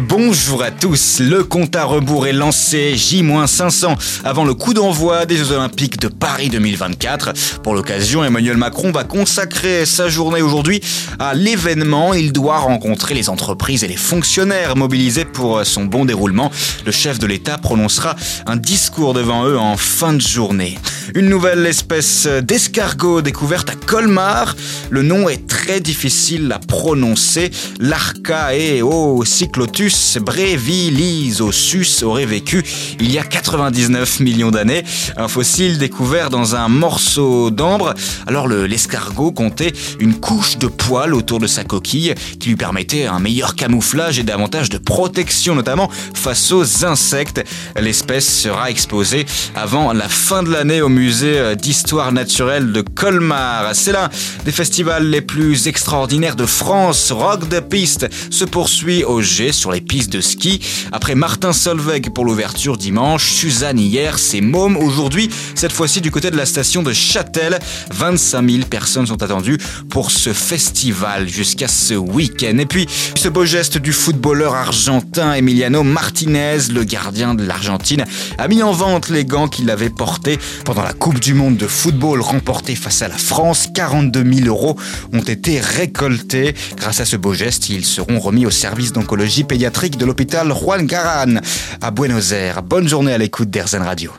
Bonjour à tous, le compte à rebours est lancé J-500 avant le coup d'envoi des Jeux Olympiques de Paris 2024. Pour l'occasion, Emmanuel Macron va consacrer sa journée aujourd'hui à l'événement. Il doit rencontrer les entreprises et les fonctionnaires mobilisés pour son bon déroulement. Le chef de l'État prononcera un discours devant eux en fin de journée. Une nouvelle espèce d'escargot découverte à Colmar. Le nom est très difficile à prononcer. L'Archaeocyclotus brevilisosus aurait vécu il y a 99 millions d'années. Un fossile découvert dans un morceau d'ambre. Alors l'escargot comptait une couche de poils autour de sa coquille qui lui permettait un meilleur camouflage et davantage de protection, notamment face aux insectes. L'espèce sera exposée avant la fin de l'année au musée d'histoire naturelle de Colmar. C'est l'un des festivals les plus extraordinaires de France. Rock de piste se poursuit au G sur les pistes de ski. Après Martin Solveig pour l'ouverture dimanche, Suzanne hier, c'est Môme aujourd'hui, cette fois-ci du côté de la station de Châtel. 25 000 personnes sont attendues pour ce festival jusqu'à ce week-end. Et puis, ce beau geste du footballeur argentin Emiliano Martinez, le gardien de l'Argentine, a mis en vente les gants qu'il avait portés pendant la Coupe du Monde de football remportée face à la France. 42 000 ont été récoltés. Grâce à ce beau geste, ils seront remis au service d'oncologie pédiatrique de l'hôpital Juan Garan à Buenos Aires. Bonne journée à l'écoute d'Airzen Radio.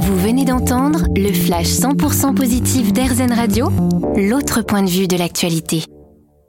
Vous venez d'entendre le flash 100% positif d'Airzen Radio, l'autre point de vue de l'actualité.